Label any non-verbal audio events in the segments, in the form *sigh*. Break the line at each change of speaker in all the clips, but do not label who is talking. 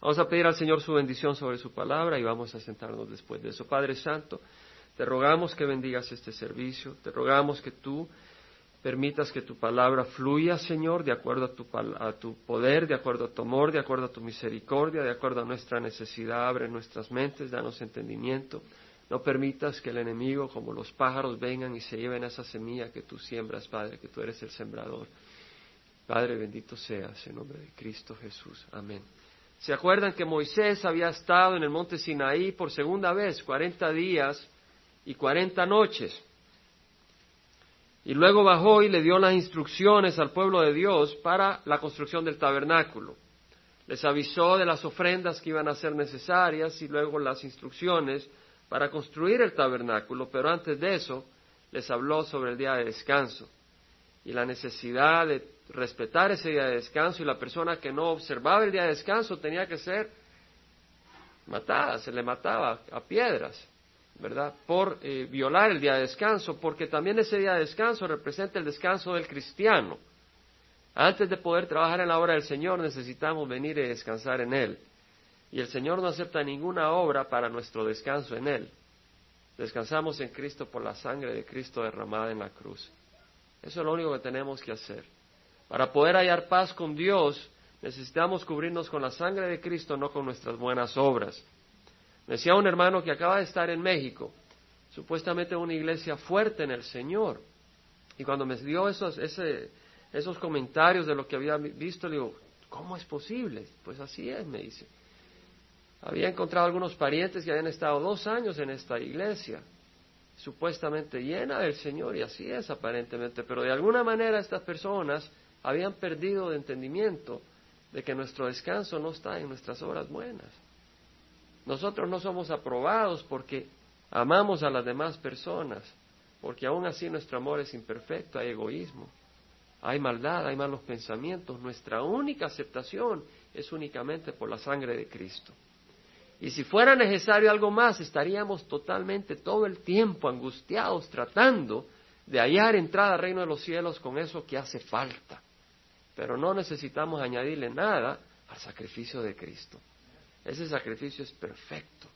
Vamos a pedir al Señor su bendición sobre su palabra y vamos a sentarnos después de eso. Padre Santo, te rogamos que bendigas este servicio, te rogamos que tú permitas que tu palabra fluya, Señor, de acuerdo a tu, a tu, poder, de acuerdo a tu amor, de acuerdo a tu misericordia, de acuerdo a nuestra necesidad. Abre nuestras mentes, danos entendimiento. No permitas que el enemigo, como los pájaros, vengan y se lleven esa semilla que tú siembras, Padre, que tú eres el sembrador. Padre, bendito seas en nombre de Cristo Jesús. Amén. ¿Se acuerdan que Moisés había estado en el monte Sinaí por segunda vez, cuarenta días y cuarenta noches? Y luego bajó y le dio las instrucciones al pueblo de Dios para la construcción del tabernáculo. Les avisó de las ofrendas que iban a ser necesarias y luego las instrucciones para construir el tabernáculo, pero antes de eso les habló sobre el día de descanso y la necesidad de respetar ese día de descanso y la persona que no observaba el día de descanso tenía que ser matada, se le mataba a piedras, ¿verdad? Por eh, violar el día de descanso, porque también ese día de descanso representa el descanso del cristiano. Antes de poder trabajar en la obra del Señor necesitamos venir y descansar en Él. Y el Señor no acepta ninguna obra para nuestro descanso en Él. Descansamos en Cristo por la sangre de Cristo derramada en la cruz. Eso es lo único que tenemos que hacer. Para poder hallar paz con Dios, necesitamos cubrirnos con la sangre de Cristo, no con nuestras buenas obras. decía un hermano que acaba de estar en México, supuestamente una iglesia fuerte en el Señor. Y cuando me dio esos, esos comentarios de lo que había visto, le digo, ¿cómo es posible? Pues así es, me dice. Había encontrado algunos parientes que habían estado dos años en esta iglesia supuestamente llena del Señor, y así es aparentemente, pero de alguna manera estas personas habían perdido de entendimiento de que nuestro descanso no está en nuestras obras buenas. Nosotros no somos aprobados porque amamos a las demás personas, porque aún así nuestro amor es imperfecto, hay egoísmo, hay maldad, hay malos pensamientos. Nuestra única aceptación es únicamente por la sangre de Cristo. Y si fuera necesario algo más, estaríamos totalmente todo el tiempo angustiados tratando de hallar entrada al reino de los cielos con eso que hace falta. Pero no necesitamos añadirle nada al sacrificio de Cristo. Ese sacrificio es perfecto.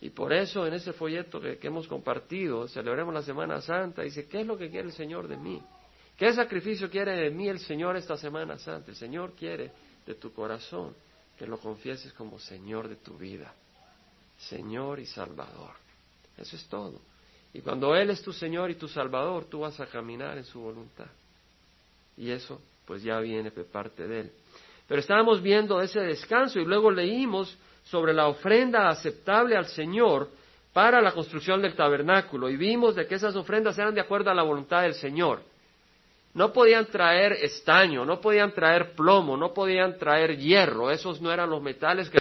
Y por eso en ese folleto que, hemos compartido, celebremos la Semana Santa, dice, ¿qué es lo que quiere el Señor de mí? ¿Qué sacrificio quiere de mí el Señor esta Semana Santa? El Señor quiere de tu corazón que lo confieses como Señor de tu vida, Señor y Salvador. Eso es todo. Y cuando Él es tu Señor y tu Salvador, tú vas a caminar en su voluntad. Y eso pues ya viene de parte de Él. Pero estábamos viendo ese descanso y luego leímos sobre la ofrenda aceptable al Señor para la construcción del tabernáculo y vimos de que esas ofrendas eran de acuerdo a la voluntad del Señor. No podían traer estaño, no podían traer plomo, no podían traer hierro, esos no eran los metales que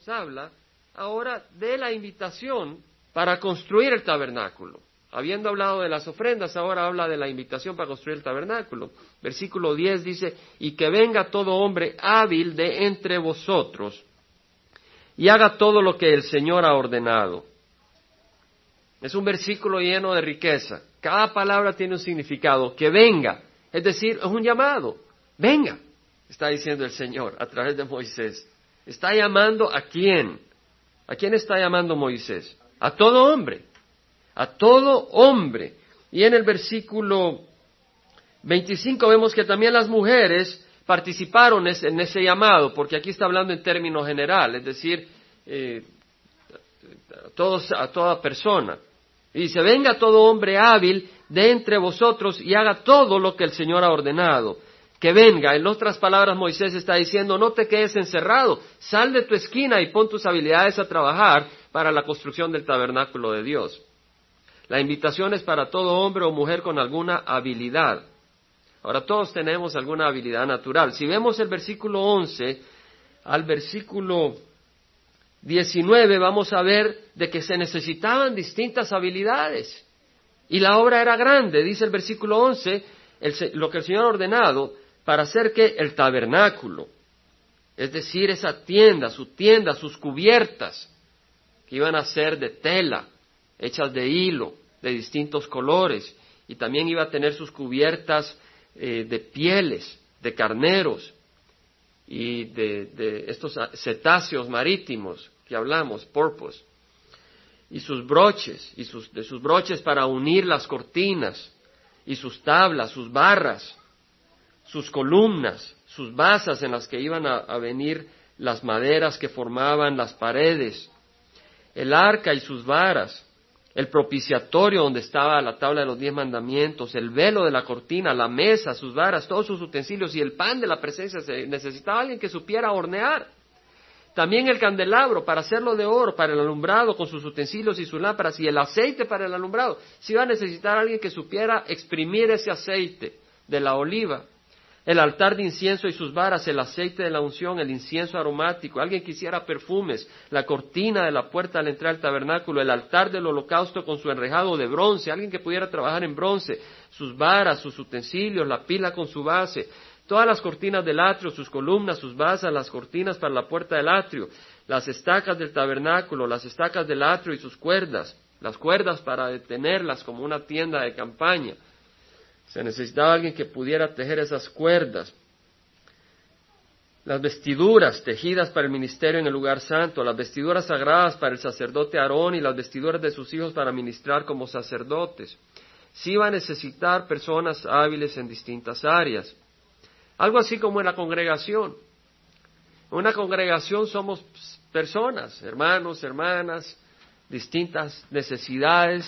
se habla ahora de la invitación para construir el tabernáculo. Habiendo hablado de las ofrendas, ahora habla de la invitación para construir el tabernáculo. Versículo 10 dice, y que venga todo hombre hábil de entre vosotros y haga todo lo que el Señor ha ordenado. Es un versículo lleno de riqueza. Cada palabra tiene un significado. Que venga. Es decir, es un llamado. Venga, está diciendo el Señor a través de Moisés. ¿Está llamando a quién? ¿A quién está llamando Moisés? A todo hombre. A todo hombre. Y en el versículo 25 vemos que también las mujeres participaron en ese llamado, porque aquí está hablando en términos generales, es decir, eh, todos, a toda persona. Y dice, venga todo hombre hábil de entre vosotros y haga todo lo que el Señor ha ordenado. Que venga. En otras palabras, Moisés está diciendo, no te quedes encerrado, sal de tu esquina y pon tus habilidades a trabajar para la construcción del tabernáculo de Dios. La invitación es para todo hombre o mujer con alguna habilidad. Ahora todos tenemos alguna habilidad natural. Si vemos el versículo 11 al versículo 19 vamos a ver de que se necesitaban distintas habilidades. Y la obra era grande, dice el versículo 11, lo que el Señor ha ordenado para hacer que el tabernáculo, es decir, esa tienda, su tienda, sus cubiertas, que iban a ser de tela, hechas de hilo, de distintos colores, y también iba a tener sus cubiertas eh, de pieles, de carneros, y de, estos cetáceos marítimos que hablamos, porpos, y sus broches, y sus, de sus broches para unir las cortinas, y sus tablas, sus barras, sus columnas, sus basas en las que iban a venir las maderas que formaban las paredes, el arca y sus varas, el propiciatorio donde estaba la tabla de los diez mandamientos, el velo de la cortina, la mesa, sus varas, todos sus utensilios y el pan de la presencia. Se necesitaba alguien que supiera hornear. También el candelabro para hacerlo de oro, para el alumbrado con sus utensilios y sus lámparas y el aceite para el alumbrado. Se iba a necesitar alguien que supiera exprimir ese aceite de la oliva el altar de incienso y sus varas, el aceite de la unción, el incienso aromático, alguien quisiera perfumes, la cortina de la puerta al entrar al tabernáculo, el altar del holocausto con su enrejado de bronce, alguien que pudiera trabajar en bronce, sus varas, sus utensilios, la pila con su base, todas las cortinas del atrio, sus columnas, sus basas, las cortinas para la puerta del atrio, las estacas del tabernáculo, las estacas del atrio y sus cuerdas, las cuerdas para detenerlas como una tienda de campaña, se necesitaba alguien que pudiera tejer esas cuerdas. Las vestiduras tejidas para el ministerio en el lugar santo, las vestiduras sagradas para el sacerdote Aarón y las vestiduras de sus hijos para ministrar como sacerdotes. Sí iba a necesitar personas hábiles en distintas áreas. Algo así como en la congregación. En una congregación somos personas, hermanos, hermanas, distintas necesidades,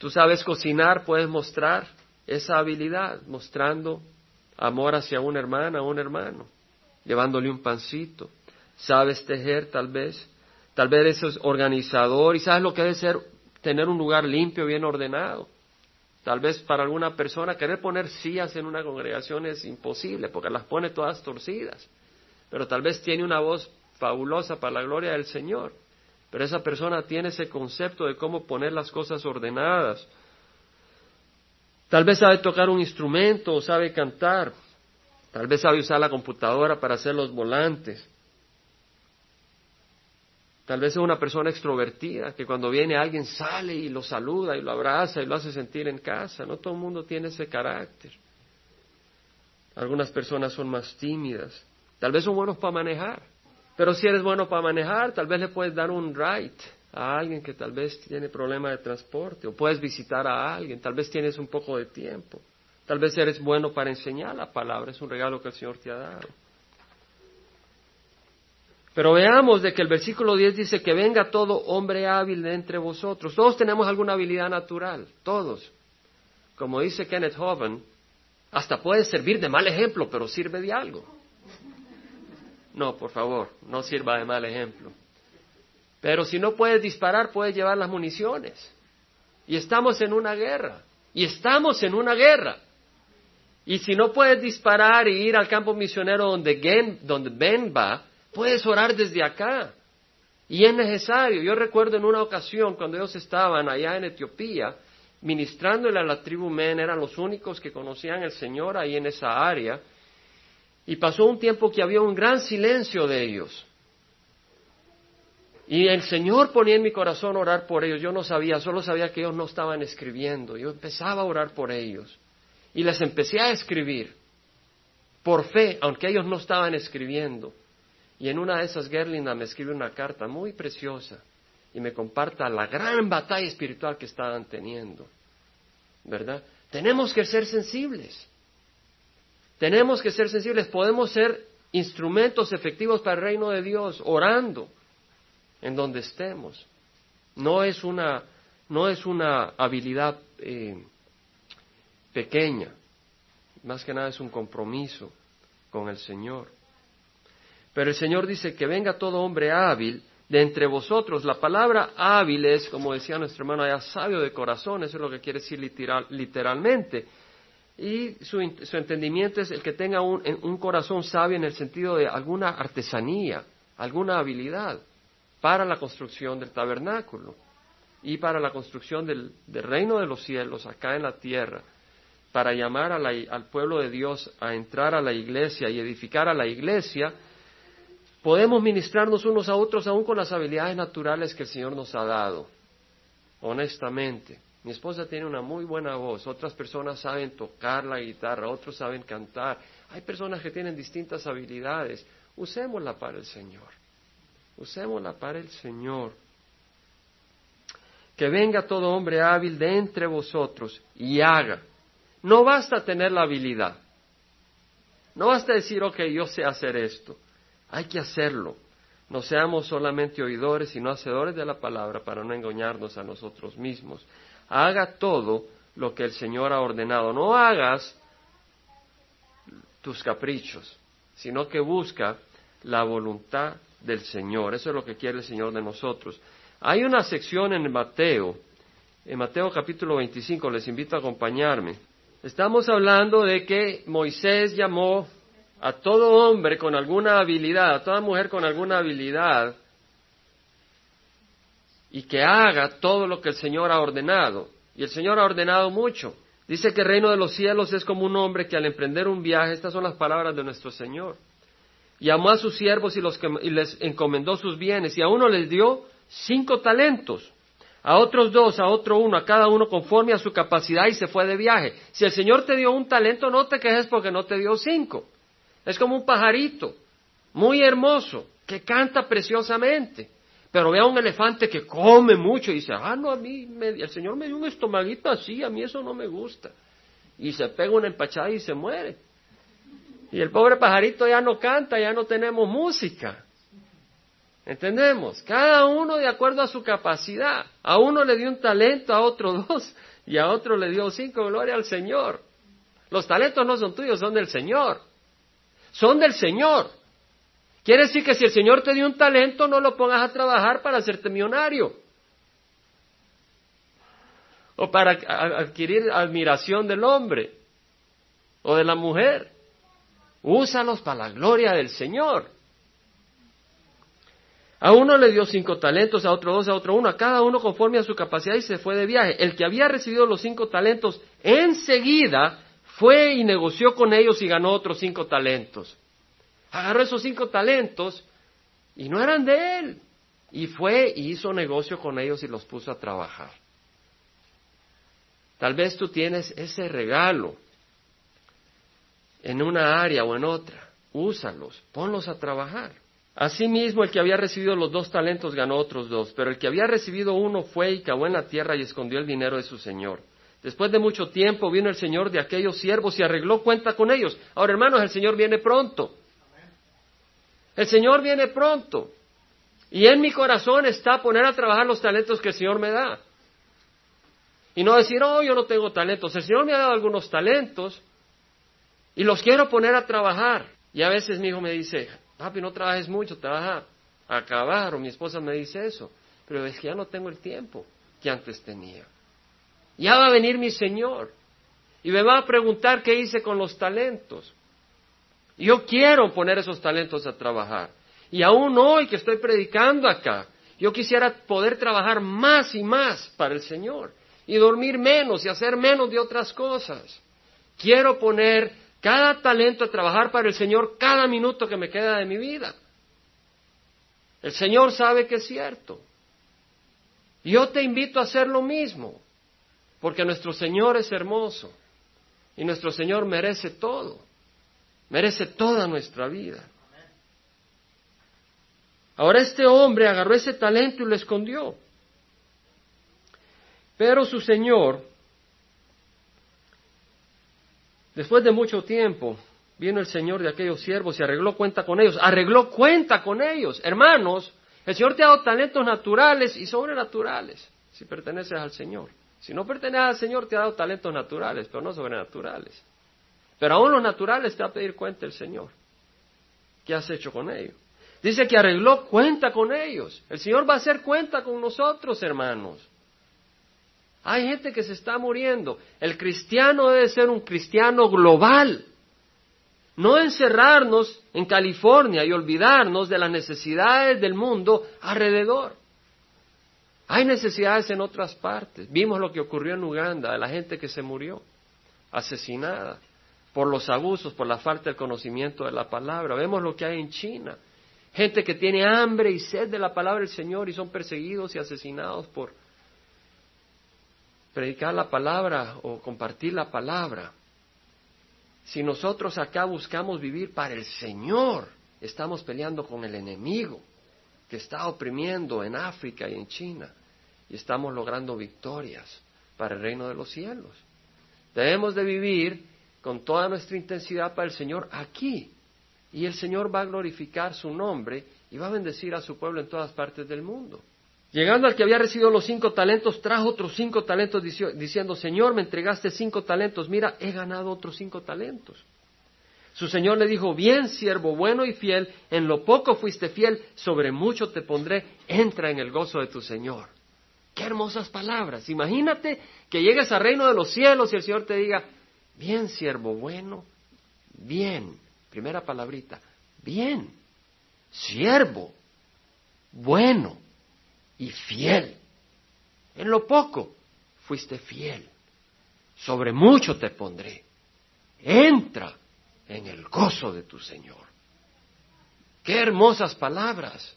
Tú sabes cocinar, puedes mostrar esa habilidad, mostrando amor hacia una hermana o un hermano, llevándole un pancito. Sabes tejer, tal vez. Tal vez eres organizador y sabes lo que debe ser tener un lugar limpio, bien ordenado. Tal vez para alguna persona querer poner sillas en una congregación es imposible porque las pone todas torcidas. Pero tal vez tiene una voz fabulosa para la gloria del Señor. Pero esa persona tiene ese concepto de cómo poner las cosas ordenadas. Tal vez sabe tocar un instrumento o sabe cantar. Tal vez sabe usar la computadora para hacer los volantes. Tal vez es una persona extrovertida que cuando viene alguien sale y lo saluda y lo abraza y lo hace sentir en casa. No todo el mundo tiene ese carácter. Algunas personas son más tímidas. Tal vez son buenos para manejar. Pero si eres bueno para manejar, tal vez le puedes dar un ride a alguien que tal vez tiene problema de transporte, o puedes visitar a alguien, tal vez tienes un poco de tiempo, tal vez eres bueno para enseñar la palabra, es un regalo que el Señor te ha dado. Pero veamos de que el versículo 10 dice que venga todo hombre hábil de entre vosotros. Todos tenemos alguna habilidad natural, todos. Como dice Kenneth Hovind, hasta puede servir de mal ejemplo, pero sirve de algo. No, por favor, no sirva de mal ejemplo. Pero si no puedes disparar, puedes llevar las municiones. Y estamos en una guerra. Y estamos en una guerra. Y si no puedes disparar y ir al campo misionero donde, donde Ben va, puedes orar desde acá. Y es necesario. Yo recuerdo en una ocasión cuando ellos estaban allá en Etiopía, ministrándole a la tribu Men, eran los únicos que conocían al Señor ahí en esa área. Y pasó un tiempo que había un gran silencio de ellos. Y el Señor ponía en mi corazón orar por ellos. Yo no sabía, solo sabía que ellos no estaban escribiendo. Yo empezaba a orar por ellos. Y les empecé a escribir por fe, aunque ellos no estaban escribiendo. Y en una de esas, Gerlinda me escribe una carta muy preciosa y me comparta la gran batalla espiritual que estaban teniendo. ¿Verdad? Tenemos que ser sensibles. Tenemos que ser sensibles, podemos ser instrumentos efectivos para el reino de Dios, orando en donde estemos. No es una, no es una habilidad eh, pequeña, más que nada es un compromiso con el Señor. Pero el Señor dice que venga todo hombre hábil de entre vosotros. La palabra hábil es, como decía nuestro hermano allá, sabio de corazón, eso es lo que quiere decir literalmente. Y su, entendimiento es el que tenga un, un, corazón sabio en el sentido de alguna artesanía, alguna habilidad para la construcción del tabernáculo y para la construcción del, reino de los cielos acá en la tierra, para llamar al pueblo de Dios a entrar a la iglesia y edificar a la iglesia, podemos ministrarnos unos a otros aún con las habilidades naturales que el Señor nos ha dado, honestamente. Mi esposa tiene una muy buena voz, otras personas saben tocar la guitarra, otros saben cantar. Hay personas que tienen distintas habilidades. Usémosla para el Señor. Usémosla para el Señor. Que venga todo hombre hábil de entre vosotros y haga. No basta tener la habilidad. No basta decir, ok, yo sé hacer esto. Hay que hacerlo. No seamos solamente oidores, sino hacedores de la palabra para no engañarnos a nosotros mismos haga todo lo que el Señor ha ordenado. No hagas tus caprichos, sino que busca la voluntad del Señor. Eso es lo que quiere el Señor de nosotros. Hay una sección en Mateo, en Mateo capítulo 25, les invito a acompañarme. Estamos hablando de que Moisés llamó a todo hombre con alguna habilidad, a toda mujer con alguna habilidad, y que haga todo lo que el Señor ha ordenado. Y el Señor ha ordenado mucho. Dice que el reino de los cielos es como un hombre que al emprender un viaje, estas son las palabras de nuestro Señor, llamó a sus siervos y, los, y les encomendó sus bienes, y a uno les dio cinco talentos, a otros dos, a otro uno, a cada uno conforme a su capacidad y se fue de viaje. Si el Señor te dio un talento, no te quejes porque no te dio cinco. Es como un pajarito, muy hermoso, que canta preciosamente. Pero ve a un elefante que come mucho y dice, ah, no, a mí el Señor me dio un estomaguito así, a mí eso no me gusta. Y se pega una empachada y se muere. Y el pobre pajarito ya no canta, ya no tenemos música. ¿Entendemos? Cada uno de acuerdo a su capacidad. A uno le dio un talento, a otro *laughs* dos, y a otro le dio cinco, gloria al Señor. Los talentos no son tuyos, son del Señor. Son del Señor. Quiere decir que si el Señor te dio un talento, no lo pongas a trabajar para hacerte millonario. O para adquirir admiración del hombre o de la mujer. Úsalos para la gloria del Señor. A uno le dio cinco talentos, a otro dos, a otro uno, a cada uno conforme a su capacidad y se fue de viaje. El que había recibido los cinco talentos enseguida fue y negoció con ellos y ganó otros cinco talentos agarró esos cinco talentos y no eran de él. Y fue y hizo negocio con ellos y los puso a trabajar. Tal vez tú tienes ese regalo en una área o en otra. Úsalos, ponlos a trabajar. Asimismo, el que había recibido los dos talentos ganó otros dos, pero el que había recibido uno fue y cavó en la tierra y escondió el dinero de su señor. Después de mucho tiempo vino el señor de aquellos siervos y arregló cuenta con ellos. Ahora, hermanos, el señor viene pronto. El Señor viene pronto. Y en mi corazón está poner a trabajar los talentos que el Señor me da. Y no decir, oh, yo no tengo talentos. El Señor me ha dado algunos talentos y los quiero poner a trabajar. Y a veces mi hijo me dice, papi, no trabajes mucho, trabaja a acabar. O mi esposa me dice eso. Pero es que ya no tengo el tiempo que antes tenía. Ya va a venir mi Señor y me va a preguntar qué hice con los talentos. Yo quiero poner esos talentos a trabajar. Y aún hoy que estoy predicando acá, yo quisiera poder trabajar más y más para el Señor y dormir menos y hacer menos de otras cosas. Quiero poner cada talento a trabajar para el Señor cada minuto que me queda de mi vida. El Señor sabe que es cierto. Yo te invito a hacer lo mismo, porque nuestro Señor es hermoso y nuestro Señor merece todo merece toda nuestra vida. Ahora este hombre agarró ese talento y lo escondió. Pero su señor, después de mucho tiempo, vino el señor de aquellos siervos y arregló cuenta con ellos. Arregló cuenta con ellos. Hermanos, el Señor te ha dado talentos naturales y sobrenaturales, si perteneces al Señor. Si no perteneces al Señor, te ha dado talentos naturales, pero no sobrenaturales. Pero aún los naturales te va a pedir cuenta el Señor. ¿Qué has hecho con ellos? Dice que arregló cuenta con ellos. El Señor va a hacer cuenta con nosotros, hermanos. Hay gente que se está muriendo. El cristiano debe ser un cristiano global. No encerrarnos en California y olvidarnos de las necesidades del mundo alrededor. Hay necesidades en otras partes. Vimos lo que ocurrió en Uganda, de la gente que se murió, asesinada por los abusos, por la falta del conocimiento de la palabra. Vemos lo que hay en China. Gente que tiene hambre y sed de la palabra del Señor y son perseguidos y asesinados por, predicar la palabra o compartir la palabra. Si nosotros acá buscamos vivir para el Señor, estamos peleando con el enemigo que está oprimiendo en África y en China y estamos logrando victorias para el reino de los cielos. Debemos de vivir con toda nuestra intensidad para el Señor aquí y el Señor va a glorificar su nombre y va a bendecir a su pueblo en todas partes del mundo. Llegando al que había recibido los cinco talentos, trajo otros cinco talentos diciendo, Señor, me entregaste cinco talentos, mira, he ganado otros cinco talentos. Su Señor le dijo, bien, siervo bueno y fiel, en lo poco fuiste fiel, sobre mucho te pondré, entra en el gozo de tu Señor. Qué hermosas palabras. Imagínate que llegues al reino de los cielos y el Señor te diga, bien, siervo bueno, bien, primera palabrita, bien, siervo, bueno y fiel. En lo poco fuiste fiel, sobre mucho te pondré. Entra en el gozo de tu Señor. Qué hermosas palabras.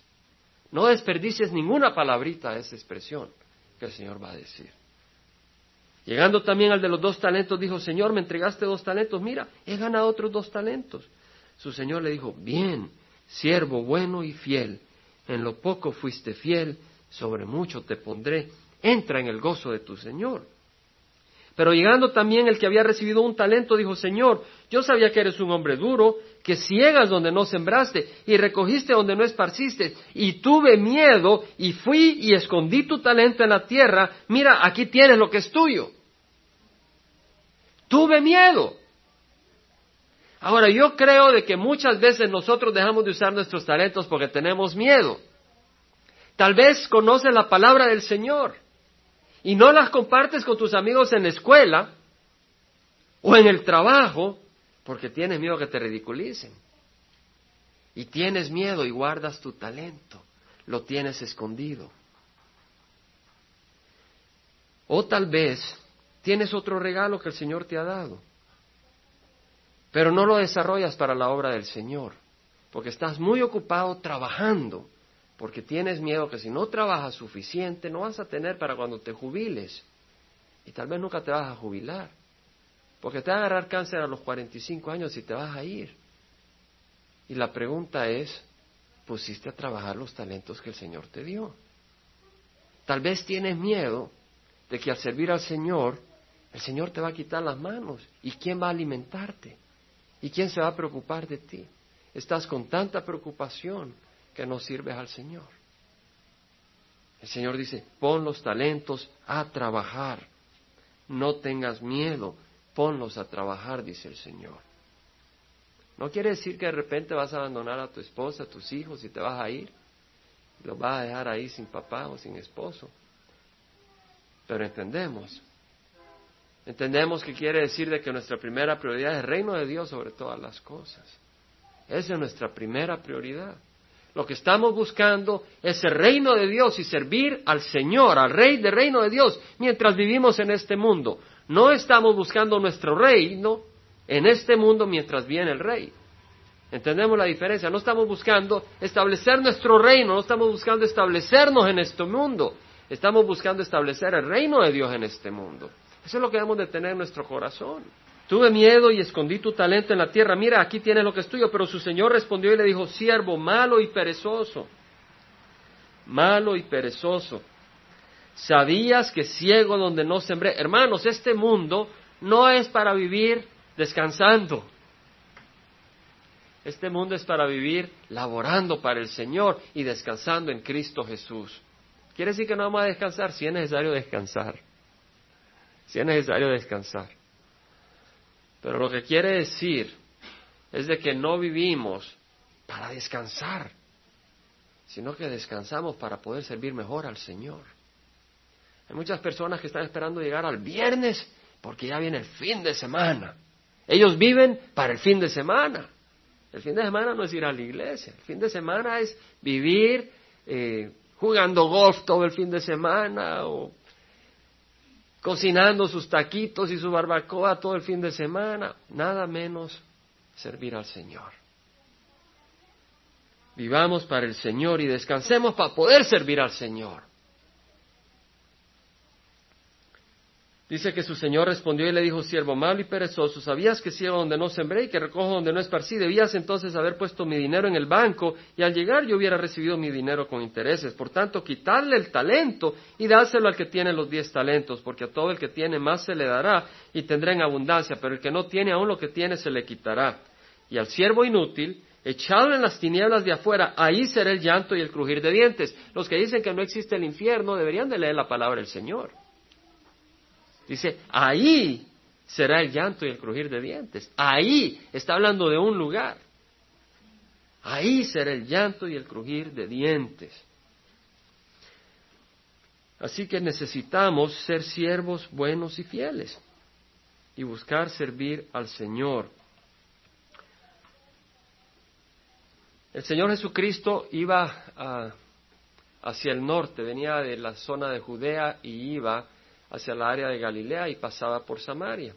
No desperdicies ninguna palabrita de esa expresión que el Señor va a decir. Llegando también al de los dos talentos, dijo, Señor, me entregaste dos talentos, mira, he ganado otros dos talentos. Su Señor le dijo, bien, siervo bueno y fiel, en lo poco fuiste fiel, sobre mucho te pondré, entra en el gozo de tu Señor. Pero llegando también el que había recibido un talento, dijo, Señor, yo sabía que eres un hombre duro, que ciegas donde no sembraste y recogiste donde no esparciste, y tuve miedo y fui y escondí tu talento en la tierra, mira, aquí tienes lo que es tuyo. Tuve miedo. Ahora, yo creo de que muchas veces nosotros dejamos de usar nuestros talentos porque tenemos miedo. Tal vez conoces la palabra del Señor y no las compartes con tus amigos en la escuela o en el trabajo porque tienes miedo que te ridiculicen. Y tienes miedo y guardas tu talento, lo tienes escondido. O tal vez tienes otro regalo que el Señor te ha dado, pero no lo desarrollas para la obra del Señor, porque estás muy ocupado trabajando porque tienes miedo que si no trabajas suficiente no vas a tener para cuando te jubiles. Y tal vez nunca te vas a jubilar, porque te va a agarrar cáncer a los 45 años y te vas a ir. Y la pregunta es, ¿pusiste a trabajar los talentos que el Señor te dio? Tal vez tienes miedo de que al servir al Señor, el Señor te va a quitar las manos. ¿Y quién va a alimentarte? ¿Y quién se va a preocupar de ti? Estás con tanta preocupación que no sirves al Señor. El Señor dice, pon los talentos a trabajar. No tengas miedo, ponlos a trabajar, dice el Señor. No quiere decir que de repente vas a abandonar a tu esposa, a tus hijos y te vas a ir. Los vas a dejar ahí sin papá o sin esposo. Pero entendemos. Entendemos que quiere decir de que nuestra primera prioridad es el reino de Dios sobre todas las cosas. Esa es nuestra primera prioridad. Lo que estamos buscando es el reino de Dios y servir al Señor, al Rey del reino de Dios, mientras vivimos en este mundo. No estamos buscando nuestro reino en este mundo mientras viene el Rey. ¿Entendemos la diferencia? No estamos buscando establecer nuestro reino, no estamos buscando establecernos en este mundo. Estamos buscando establecer el reino de Dios en este mundo. Eso es lo que debemos de tener en nuestro corazón. Tuve miedo y escondí tu talento en la tierra. Mira, aquí tienes lo que es tuyo. Pero su señor respondió y le dijo, siervo, malo y perezoso. Malo y perezoso. Sabías que ciego donde no sembré. Hermanos, este mundo no es para vivir descansando. Este mundo es para vivir laborando para el Señor y descansando en Cristo Jesús. Quiere decir que no vamos a descansar si es necesario descansar. Si es necesario descansar. Pero lo que quiere decir es de que no vivimos para descansar, sino que descansamos para poder servir mejor al Señor. Hay muchas personas que están esperando llegar al viernes porque ya viene el fin de semana. Ellos viven para el fin de semana. El fin de semana no es ir a la iglesia. El fin de semana es vivir eh, jugando golf todo el fin de semana o cocinando sus taquitos y su barbacoa todo el fin de semana, nada menos servir al Señor. Vivamos para el Señor y descansemos para poder servir al Señor. Dice que su señor respondió y le dijo, siervo malo y perezoso, ¿sabías que ciego donde no sembré y que recojo donde no esparcí? Debías entonces haber puesto mi dinero en el banco y al llegar yo hubiera recibido mi dinero con intereses. Por tanto, quitarle el talento y dárselo al que tiene los diez talentos, porque a todo el que tiene más se le dará y tendrá en abundancia, pero el que no tiene aún lo que tiene se le quitará. Y al siervo inútil, echado en las tinieblas de afuera, ahí será el llanto y el crujir de dientes. Los que dicen que no existe el infierno deberían de leer la palabra del Señor. Dice, ahí será el llanto y el crujir de dientes. Ahí está hablando de un lugar. Ahí será el llanto y el crujir de dientes. Así que necesitamos ser siervos buenos y fieles y buscar servir al Señor. El Señor Jesucristo iba hacia el norte, venía de la zona de Judea y iba hacia la área de Galilea y pasaba por Samaria.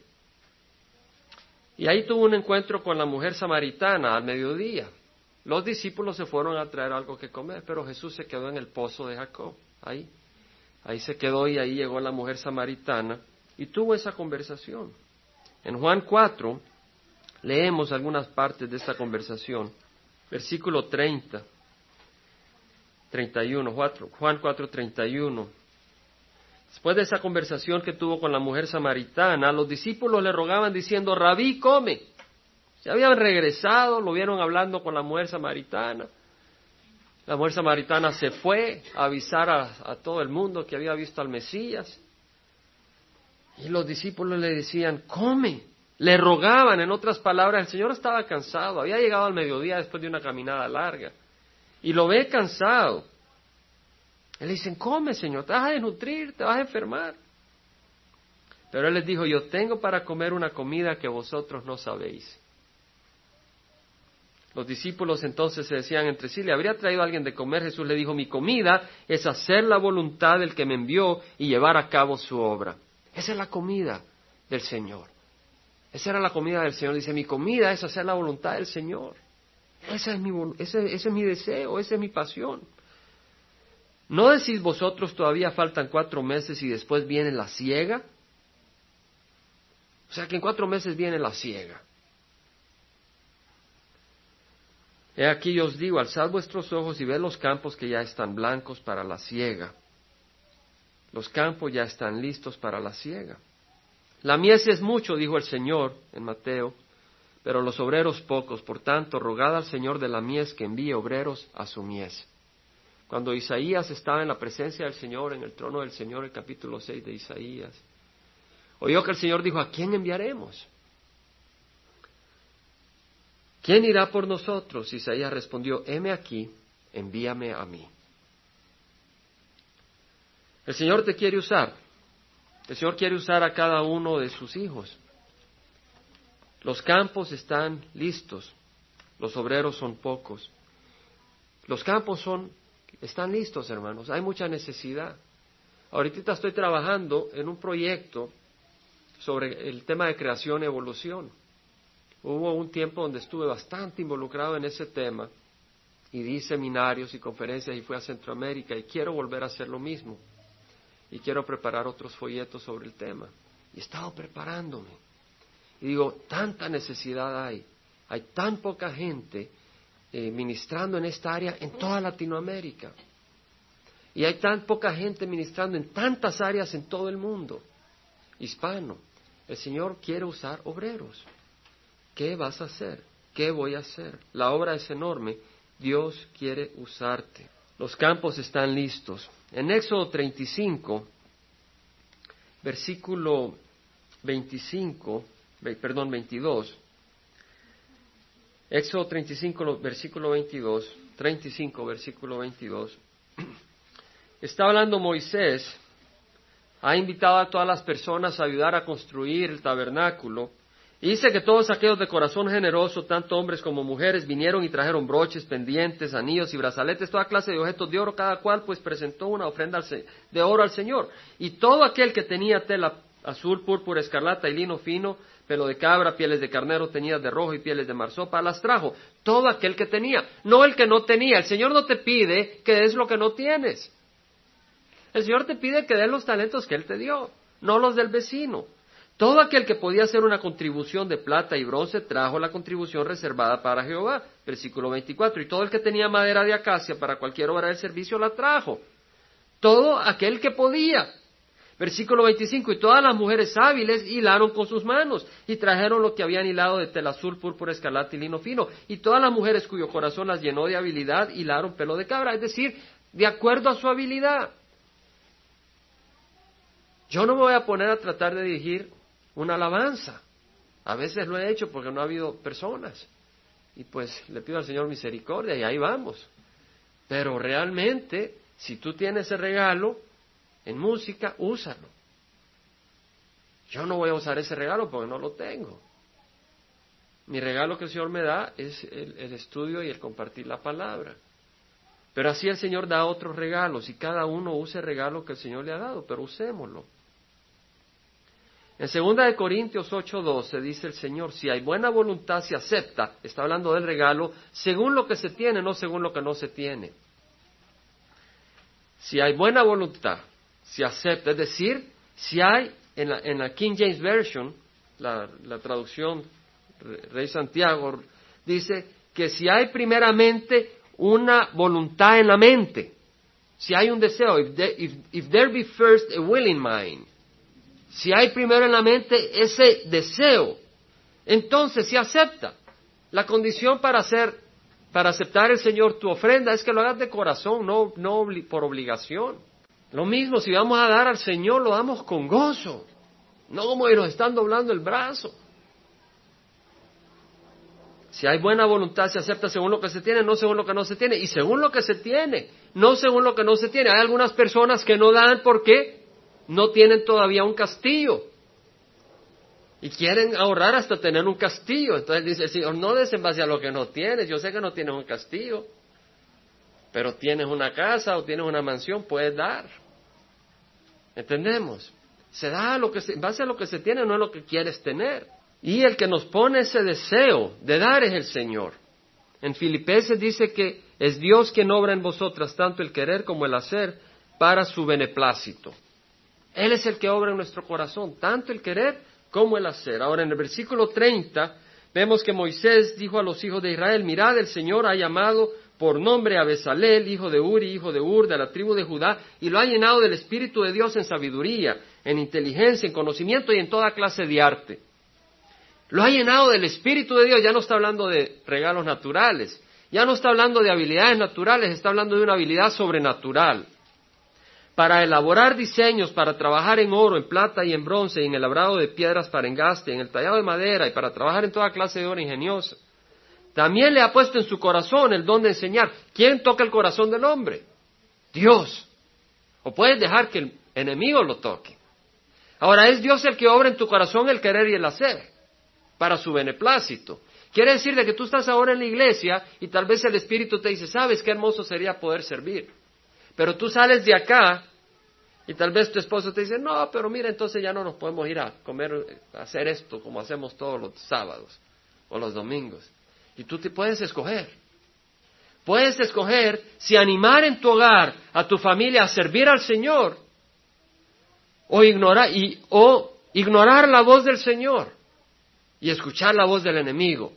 Y ahí tuvo un encuentro con la mujer samaritana al mediodía. Los discípulos se fueron a traer algo que comer, pero Jesús se quedó en el pozo de Jacob, ahí. Ahí se quedó y ahí llegó la mujer samaritana y tuvo esa conversación. En Juan 4 leemos algunas partes de esta conversación. Versículo 30, 31, Juan 4, 31. Después de esa conversación que tuvo con la mujer samaritana, los discípulos le rogaban diciendo, Rabí, come. Se habían regresado, lo vieron hablando con la mujer samaritana. La mujer samaritana se fue a avisar a, todo el mundo que había visto al Mesías. Y los discípulos le decían, come. Le rogaban, en otras palabras, el Señor estaba cansado, había llegado al mediodía después de una caminada larga. Y lo ve cansado. Él le dicen, come, Señor, te vas a desnutrir, te vas a enfermar. Pero él les dijo, yo tengo para comer una comida que vosotros no sabéis. Los discípulos entonces se decían entre sí, ¿le habría traído alguien de comer? Jesús le dijo, mi comida es hacer la voluntad del que me envió y llevar a cabo su obra. Esa es la comida del Señor. Esa era la comida del Señor. Dice, mi comida es hacer la voluntad del Señor. Ese es mi, ese es mi deseo, esa es mi pasión. ¿No decís vosotros todavía faltan cuatro meses y después viene la ciega? O sea que en cuatro meses viene la ciega. He aquí yo os digo, alzad vuestros ojos y ved los campos que ya están blancos para la ciega. Los campos ya están listos para la ciega. La mies es mucho, dijo el Señor en Mateo, pero los obreros pocos. Por tanto, rogad al Señor de la mies que envíe obreros a su mies. Cuando Isaías estaba en la presencia del Señor, en el trono del Señor, el capítulo 6 de Isaías, oyó que el Señor dijo, ¿a quién enviaremos? ¿Quién irá por nosotros? Isaías respondió, heme aquí, envíame a mí. El Señor te quiere usar. El Señor quiere usar a cada uno de sus hijos. Los campos están listos, los obreros son pocos. Los campos son están listos, hermanos. Hay mucha necesidad. Ahorita estoy trabajando en un proyecto sobre el tema de creación y evolución. Hubo un tiempo donde estuve bastante involucrado en ese tema y di seminarios y conferencias y fui a Centroamérica y quiero volver a hacer lo mismo. Y quiero preparar otros folletos sobre el tema. Y he estado preparándome. Y digo, tanta necesidad hay. Hay tan poca gente eh, ministrando en esta área en toda Latinoamérica. Y hay tan poca gente ministrando en tantas áreas en todo el mundo hispano. El Señor quiere usar obreros. ¿Qué vas a hacer? ¿Qué voy a hacer? La obra es enorme. Dios quiere usarte. Los campos están listos. En Éxodo 35, versículo 25, perdón, 22, Éxodo 35, versículo 22, 35, versículo 22. *clears throat* Está hablando Moisés, ha invitado a todas las personas a ayudar a construir el tabernáculo. Y dice que todos aquellos de corazón generoso, tanto hombres como mujeres, vinieron y trajeron broches, pendientes, anillos y brazaletes, toda clase de objetos de oro, cada cual pues presentó una ofrenda de oro al Señor. Y todo aquel que tenía tela azul, púrpura, escarlata y lino fino, pelo de cabra, pieles de carnero teñidas de rojo y pieles de marsopa, las trajo. Todo aquel que tenía, no el que no tenía. El Señor no te pide que des lo que no tienes. El Señor te pide que des los talentos que Él te dio. no los del vecino. Todo aquel que podía hacer una contribución de plata y bronce trajo la contribución reservada para Jehová. Versículo 24. Y todo el que tenía madera de acacia para cualquier obra del servicio la trajo. Todo aquel que podía. Versículo 25. Y todas las mujeres hábiles hilaron con sus manos y trajeron lo que habían hilado de tela azul, púrpura, escarlata y lino fino. Y todas las mujeres cuyo corazón las llenó de habilidad hilaron pelo de cabra. Es decir, de acuerdo a su habilidad. Yo no me voy a poner a tratar de dirigir una alabanza. A veces lo he hecho porque no ha habido personas. Y pues le pido al Señor misericordia y ahí vamos. Pero realmente, si tú tienes ese regalo en música, úsalo. Yo no voy a usar ese regalo porque no lo tengo. Mi regalo que el Señor me da es el, estudio y el compartir la palabra. Pero así el Señor da otros regalos y cada uno use el regalo que el Señor le ha dado, pero usémoslo. En 2 de Corintios 8:12 dice el Señor, si hay buena voluntad se acepta, está hablando del regalo, según lo que se tiene, no según lo que no se tiene. Si hay buena voluntad, se acepta, es decir, si hay en la, en la King James Version, la, la traducción Rey Santiago, dice que si hay primeramente una voluntad en la mente, si hay un deseo, if there, if, if there be first a willing mind, si hay primero en la mente ese deseo, entonces se acepta. La condición para hacer, para aceptar el Señor tu ofrenda es que lo hagas de corazón, no, no por obligación. Lo mismo, si vamos a dar al Señor, lo damos con gozo, no como nos están doblando el brazo. Si hay buena voluntad, se acepta según lo que se tiene, no según lo que no se tiene. Y según lo que se tiene, no según lo que no se tiene. Hay algunas personas que no dan porque no tienen todavía un castillo. Y quieren ahorrar hasta tener un castillo. Entonces dice Señor, no des a lo que no tienes. Yo sé que no tienes un castillo, pero tienes una casa o tienes una mansión, puedes dar. ¿Entendemos? Se da lo que en base a lo que se tiene, no es lo que quieres tener. Y el que nos pone ese deseo de dar es el Señor. En Filipenses dice que es Dios quien obra en vosotras tanto el querer como el hacer para su beneplácito. Él es el que obra en nuestro corazón, tanto el querer como el hacer. Ahora en el versículo 30 vemos que Moisés dijo a los hijos de Israel, mirad, el Señor ha llamado por nombre a Besalel, hijo de Uri, hijo de Ur, de la tribu de Judá, y lo ha llenado del Espíritu de Dios en sabiduría, en inteligencia, en conocimiento y en toda clase de arte. Lo ha llenado del Espíritu de Dios, ya no está hablando de regalos naturales, ya no está hablando de habilidades naturales, está hablando de una habilidad sobrenatural para elaborar diseños, para trabajar en oro, en plata y en bronce, y en el labrado de piedras para engaste, en el tallado de madera, y para trabajar en toda clase de obra ingeniosa. También le ha puesto en su corazón el don de enseñar. ¿Quién toca el corazón del hombre? Dios. O puedes dejar que el enemigo lo toque. Ahora es Dios el que obra en tu corazón el querer y el hacer, para su beneplácito. Quiere decir de que tú estás ahora en la iglesia y tal vez el Espíritu te dice, sabes qué hermoso sería poder servir. Pero tú sales de acá y tal vez tu esposo te dice, no, pero mira, entonces ya no nos podemos ir a comer, a hacer esto como hacemos todos los sábados o los domingos. Y tú te puedes escoger. Puedes escoger si animar en tu hogar a tu familia a servir al Señor o ignorar, o ignorar la voz del Señor y escuchar la voz del enemigo.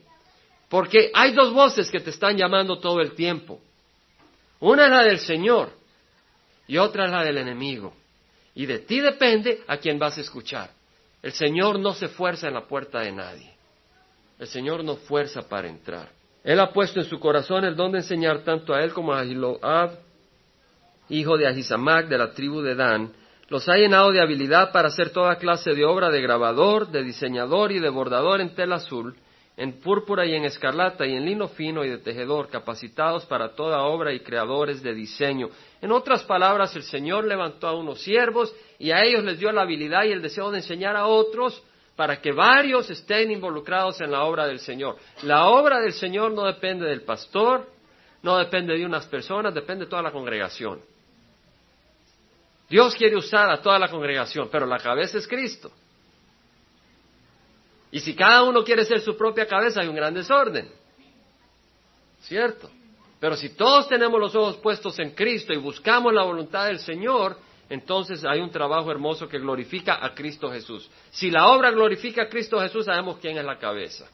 Porque hay dos voces que te están llamando todo el tiempo. Una es la del Señor y otra es la del enemigo. Y de ti depende a quién vas a escuchar. El Señor no se fuerza en la puerta de nadie. El Señor no fuerza para entrar. Él ha puesto en su corazón el don de enseñar tanto a él como a Ahiloab, hijo de Ahisamac de la tribu de Dan. Los ha llenado de habilidad para hacer toda clase de obra de grabador, de diseñador y de bordador en tela azul, en púrpura y en escarlata y en lino fino y de tejedor, capacitados para toda obra y creadores de diseño. En otras palabras, el Señor levantó a unos siervos y a ellos les dio la habilidad y el deseo de enseñar a otros para que varios estén involucrados en la obra del Señor. La obra del Señor no depende del pastor, no depende de unas personas, depende de toda la congregación. Dios quiere usar a toda la congregación, pero la cabeza es Cristo. Y si cada uno quiere ser su propia cabeza, hay un gran desorden. ¿Cierto? Pero si todos tenemos los ojos puestos en Cristo y buscamos la voluntad del Señor, entonces hay un trabajo hermoso que glorifica a Cristo Jesús. Si la obra glorifica a Cristo Jesús, sabemos quién es la cabeza.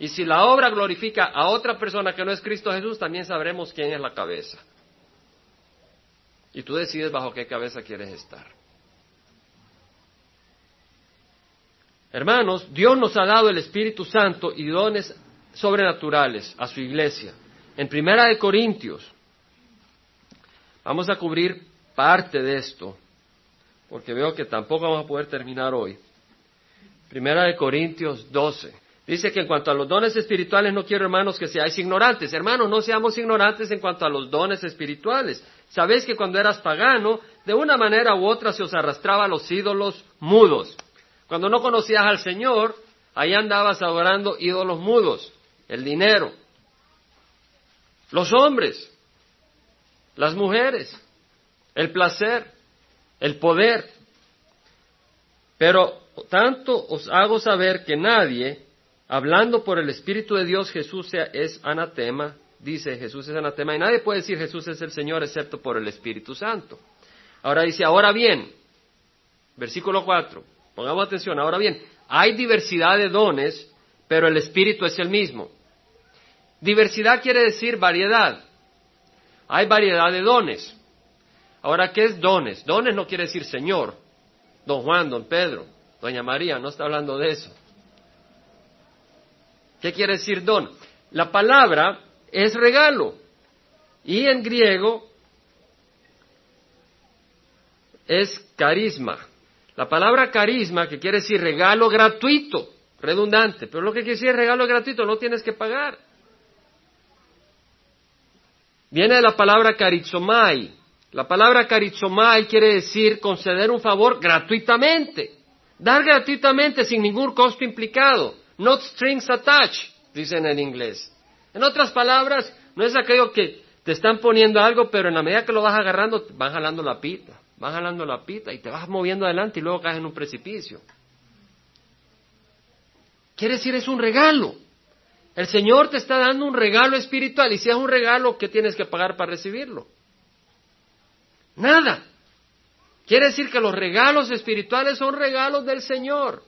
Y si la obra glorifica a otra persona que no es Cristo Jesús, también sabremos quién es la cabeza. Y tú decides bajo qué cabeza quieres estar. Hermanos, Dios nos ha dado el Espíritu Santo y dones sobrenaturales a su iglesia. En Primera de Corintios, vamos a cubrir parte de esto, porque veo que tampoco vamos a poder terminar hoy. Primera de Corintios 12. Dice que en cuanto a los dones espirituales no quiero, hermanos, que seáis ignorantes. Hermanos, no seamos ignorantes en cuanto a los dones espirituales. Sabéis que cuando eras pagano, de una manera u otra se os arrastraba a los ídolos mudos. Cuando no conocías al Señor, ahí andabas adorando ídolos mudos, el dinero, los hombres, las mujeres, el placer, el poder. Pero tanto os hago saber que nadie, hablando por el Espíritu de Dios, Jesús es anatema, dice Jesús es anatema, y nadie puede decir Jesús es el Señor excepto por el Espíritu Santo. Ahora dice, ahora bien, versículo 4, pongamos atención, ahora bien, hay diversidad de dones, pero el Espíritu es el mismo. Diversidad quiere decir variedad. Hay variedad de dones. Ahora, ¿qué es dones? Dones no quiere decir Señor. Don Juan, don Pedro, doña María, no está hablando de eso. ¿Qué quiere decir don? La palabra es regalo. Y en griego es carisma. La palabra carisma, que quiere decir regalo gratuito, redundante, pero lo que quiere decir regalo gratuito, no tienes que pagar. Viene de la palabra carizomai. La palabra carizomai quiere decir conceder un favor gratuitamente. Dar gratuitamente sin ningún costo implicado. Not strings attached, dicen en inglés. En otras palabras, no es aquello que te están poniendo algo, pero en la medida que lo vas agarrando, vas jalando la pita, vas jalando la pita y te vas moviendo adelante y luego caes en un precipicio. Quiere decir, es un regalo. El Señor te está dando un regalo espiritual y si es un regalo, ¿qué tienes que pagar para recibirlo? Nada. Quiere decir que los regalos espirituales son regalos del Señor.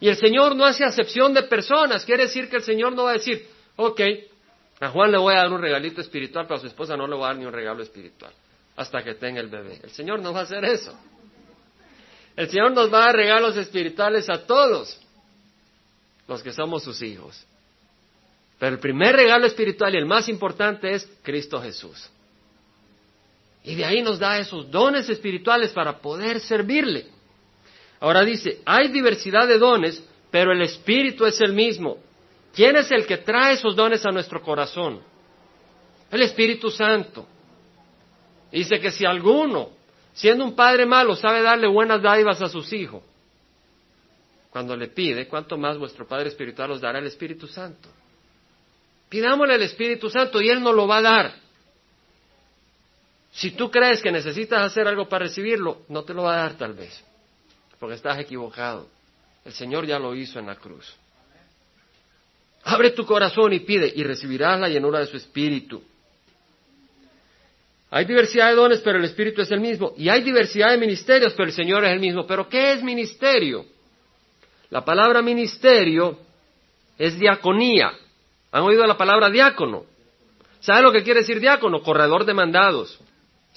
Y el Señor no hace acepción de personas. Quiere decir que el Señor no va a decir, ok, a Juan le voy a dar un regalito espiritual, pero a su esposa no le voy a dar ni un regalo espiritual hasta que tenga el bebé. El Señor no va a hacer eso. El Señor nos va a dar regalos espirituales a todos los que somos sus hijos. Pero el primer regalo espiritual y el más importante es Cristo Jesús. Y de ahí nos da esos dones espirituales para poder servirle. Ahora dice, hay diversidad de dones, pero el Espíritu es el mismo. ¿Quién es el que trae esos dones a nuestro corazón? El Espíritu Santo. Dice que si alguno, siendo un padre malo, sabe darle buenas dádivas a sus hijos, cuando le pide, ¿cuánto más vuestro Padre Espiritual os dará el Espíritu Santo? Pidámosle al Espíritu Santo y Él nos lo va a dar. Si tú crees que necesitas hacer algo para recibirlo, no te lo va a dar tal vez, porque estás equivocado. El Señor ya lo hizo en la cruz. Abre tu corazón y pide y recibirás la llenura de su Espíritu. Hay diversidad de dones, pero el Espíritu es el mismo. Y hay diversidad de ministerios, pero el Señor es el mismo. Pero ¿qué es ministerio? La palabra ministerio es diaconía. ¿Han oído la palabra diácono? ¿Sabe lo que quiere decir diácono? Corredor de mandados.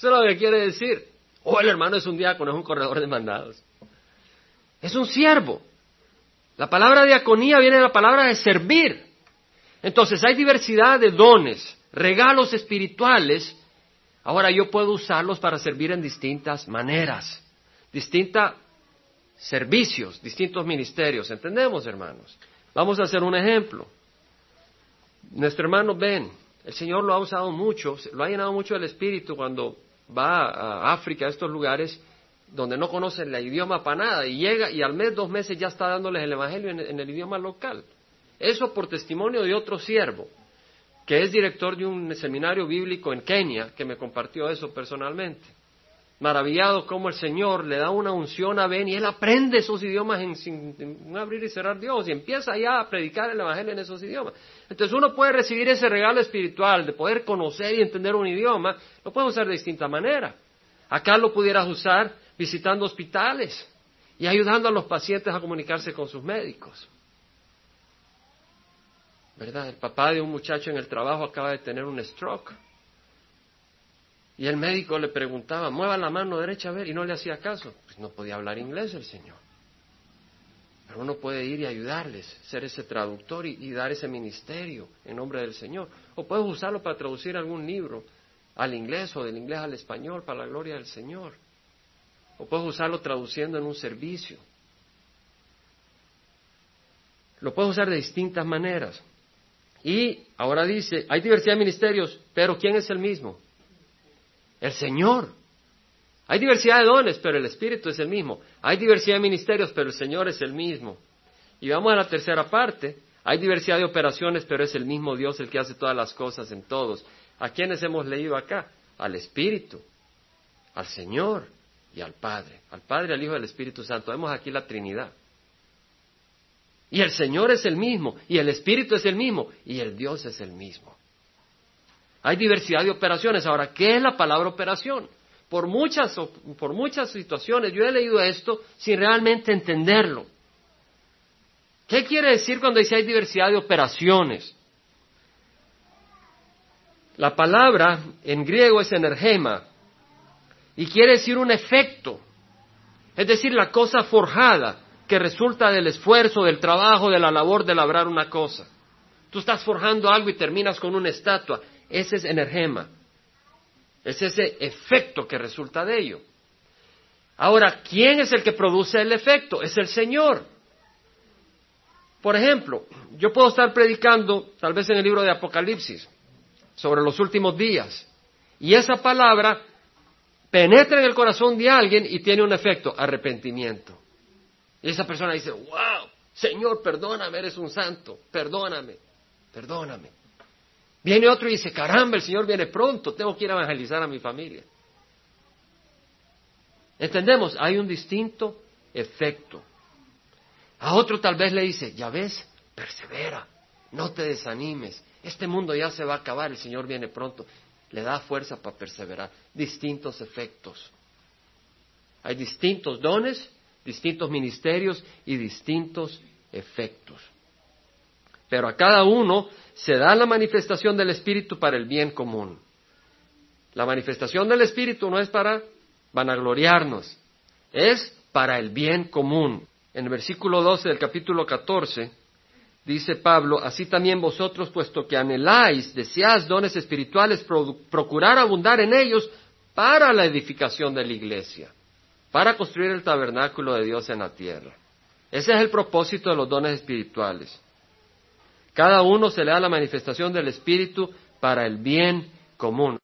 Eso es lo que quiere decir. Oh, el hermano es un diácono, es un corredor de mandados. Es un siervo. La palabra diaconía viene de la palabra de servir. Entonces hay diversidad de dones, regalos espirituales. Ahora yo puedo usarlos para servir en distintas maneras, distintos servicios, distintos ministerios. ¿Entendemos, hermanos? Vamos a hacer un ejemplo. Nuestro hermano Ben, el Señor lo ha usado mucho, lo ha llenado mucho del Espíritu cuando va a África, a estos lugares donde no conocen el idioma para nada, y llega y al mes, dos meses ya está dándoles el Evangelio en, en el idioma local. Eso por testimonio de otro siervo, que es director de un seminario bíblico en Kenia, que me compartió eso personalmente maravillado cómo el Señor le da una unción a Ben y él aprende esos idiomas en, sin abrir y cerrar Dios y empieza ya a predicar el Evangelio en esos idiomas. Entonces uno puede recibir ese regalo espiritual de poder conocer y entender un idioma, lo puede usar de distinta manera. Acá lo pudieras usar visitando hospitales y ayudando a los pacientes a comunicarse con sus médicos. ¿Verdad? El papá de un muchacho en el trabajo acaba de tener un stroke. Y el médico le preguntaba, mueva la mano derecha a ver, y no le hacía caso. Pues no podía hablar inglés el señor. Pero uno puede ir y ayudarles, ser ese traductor y, y dar ese ministerio en nombre del Señor. O puedes usarlo para traducir algún libro al inglés o del inglés al español para la gloria del Señor. O puedes usarlo traduciendo en un servicio. Lo puedes usar de distintas maneras. Y ahora dice, hay diversidad de ministerios, pero ¿quién es el mismo? El Señor. Hay diversidad de dones, pero el Espíritu es el mismo. Hay diversidad de ministerios, pero el Señor es el mismo. Y vamos a la tercera parte. Hay diversidad de operaciones, pero es el mismo Dios el que hace todas las cosas en todos. ¿A quiénes hemos leído acá? Al Espíritu, al Señor y al Padre. Al Padre, al Hijo y al Espíritu Santo. Vemos aquí la Trinidad. Y el Señor es el mismo, y el Espíritu es el mismo, y el Dios es el mismo. Hay diversidad de operaciones. Ahora, ¿qué es la palabra operación? Por muchas, por muchas situaciones yo he leído esto sin realmente entenderlo. ¿Qué quiere decir cuando dice hay diversidad de operaciones? La palabra en griego es energema y quiere decir un efecto, es decir, la cosa forjada que resulta del esfuerzo, del trabajo, de la labor de labrar una cosa. Tú estás forjando algo y terminas con una estatua. Ese es energema. Es ese efecto que resulta de ello. Ahora, ¿quién es el que produce el efecto? Es el Señor. Por ejemplo, yo puedo estar predicando, tal vez en el libro de Apocalipsis, sobre los últimos días, y esa palabra penetra en el corazón de alguien y tiene un efecto, arrepentimiento. Y esa persona dice, wow, Señor, perdóname, eres un santo, perdóname, perdóname. Viene otro y dice, caramba, el Señor viene pronto, tengo que ir a evangelizar a mi familia. ¿Entendemos? Hay un distinto efecto. A otro tal vez le dice, ya ves, persevera, no te desanimes, este mundo ya se va a acabar, el Señor viene pronto. Le da fuerza para perseverar. Distintos efectos. Hay distintos dones distintos ministerios y distintos efectos. Pero a cada uno se da la manifestación del Espíritu para el bien común. La manifestación del Espíritu no es para vanagloriarnos, es para el bien común. En el versículo 12 del capítulo 14 dice Pablo, así también vosotros, puesto que anheláis, deseáis dones espirituales, procurar abundar en ellos para la edificación de la iglesia para construir el tabernáculo de Dios en la tierra. Ese es el propósito de los dones espirituales. Cada uno se le da la manifestación del Espíritu para el bien común.